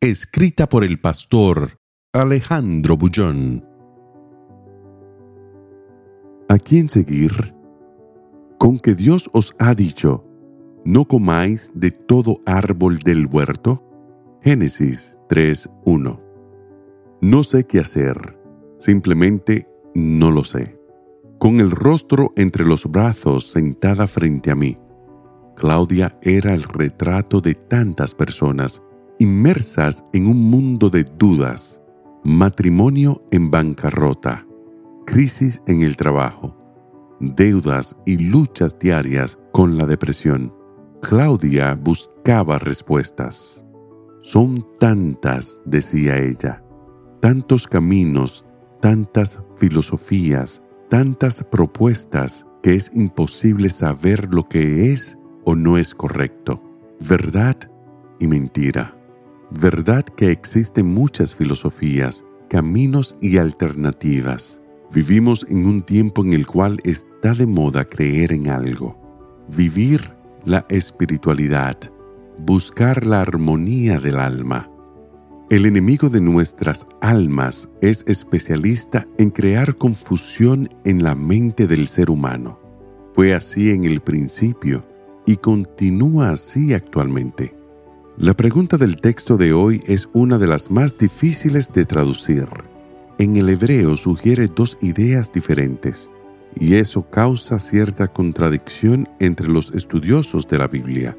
Escrita por el pastor Alejandro Bullón. ¿A quién seguir? Con que Dios os ha dicho, no comáis de todo árbol del huerto. Génesis 3.1. No sé qué hacer, simplemente no lo sé. Con el rostro entre los brazos sentada frente a mí, Claudia era el retrato de tantas personas inmersas en un mundo de dudas, matrimonio en bancarrota, crisis en el trabajo, deudas y luchas diarias con la depresión. Claudia buscaba respuestas. Son tantas, decía ella, tantos caminos, tantas filosofías, tantas propuestas que es imposible saber lo que es o no es correcto, verdad y mentira. Verdad que existen muchas filosofías, caminos y alternativas. Vivimos en un tiempo en el cual está de moda creer en algo, vivir la espiritualidad, buscar la armonía del alma. El enemigo de nuestras almas es especialista en crear confusión en la mente del ser humano. Fue así en el principio y continúa así actualmente. La pregunta del texto de hoy es una de las más difíciles de traducir. En el hebreo sugiere dos ideas diferentes, y eso causa cierta contradicción entre los estudiosos de la Biblia.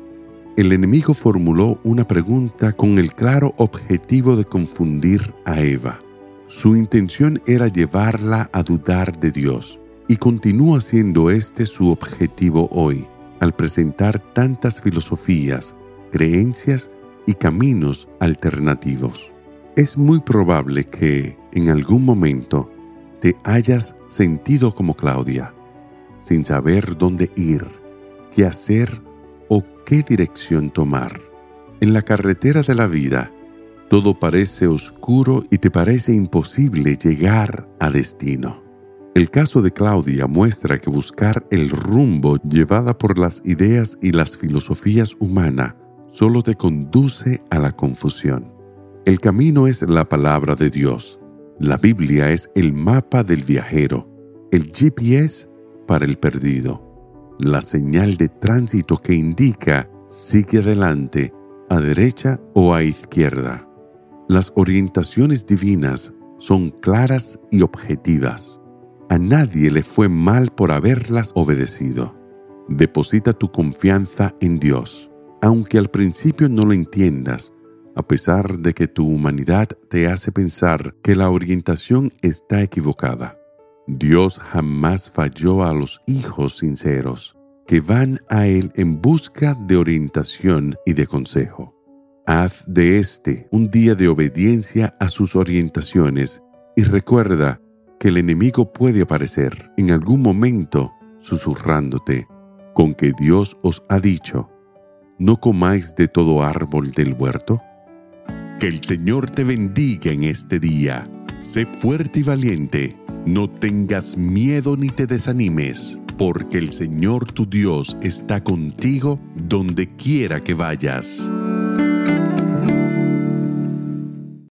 El enemigo formuló una pregunta con el claro objetivo de confundir a Eva. Su intención era llevarla a dudar de Dios, y continúa siendo este su objetivo hoy al presentar tantas filosofías, creencias y caminos alternativos. Es muy probable que, en algún momento, te hayas sentido como Claudia, sin saber dónde ir, qué hacer o qué dirección tomar. En la carretera de la vida, todo parece oscuro y te parece imposible llegar a destino. El caso de Claudia muestra que buscar el rumbo llevada por las ideas y las filosofías humanas solo te conduce a la confusión. El camino es la palabra de Dios. La Biblia es el mapa del viajero, el GPS para el perdido, la señal de tránsito que indica sigue adelante, a derecha o a izquierda. Las orientaciones divinas son claras y objetivas. A nadie le fue mal por haberlas obedecido. Deposita tu confianza en Dios, aunque al principio no lo entiendas, a pesar de que tu humanidad te hace pensar que la orientación está equivocada. Dios jamás falló a los hijos sinceros, que van a Él en busca de orientación y de consejo. Haz de este un día de obediencia a sus orientaciones y recuerda que el enemigo puede aparecer en algún momento susurrándote con que Dios os ha dicho, no comáis de todo árbol del huerto? Que el Señor te bendiga en este día. Sé fuerte y valiente. No tengas miedo ni te desanimes, porque el Señor tu Dios está contigo donde quiera que vayas.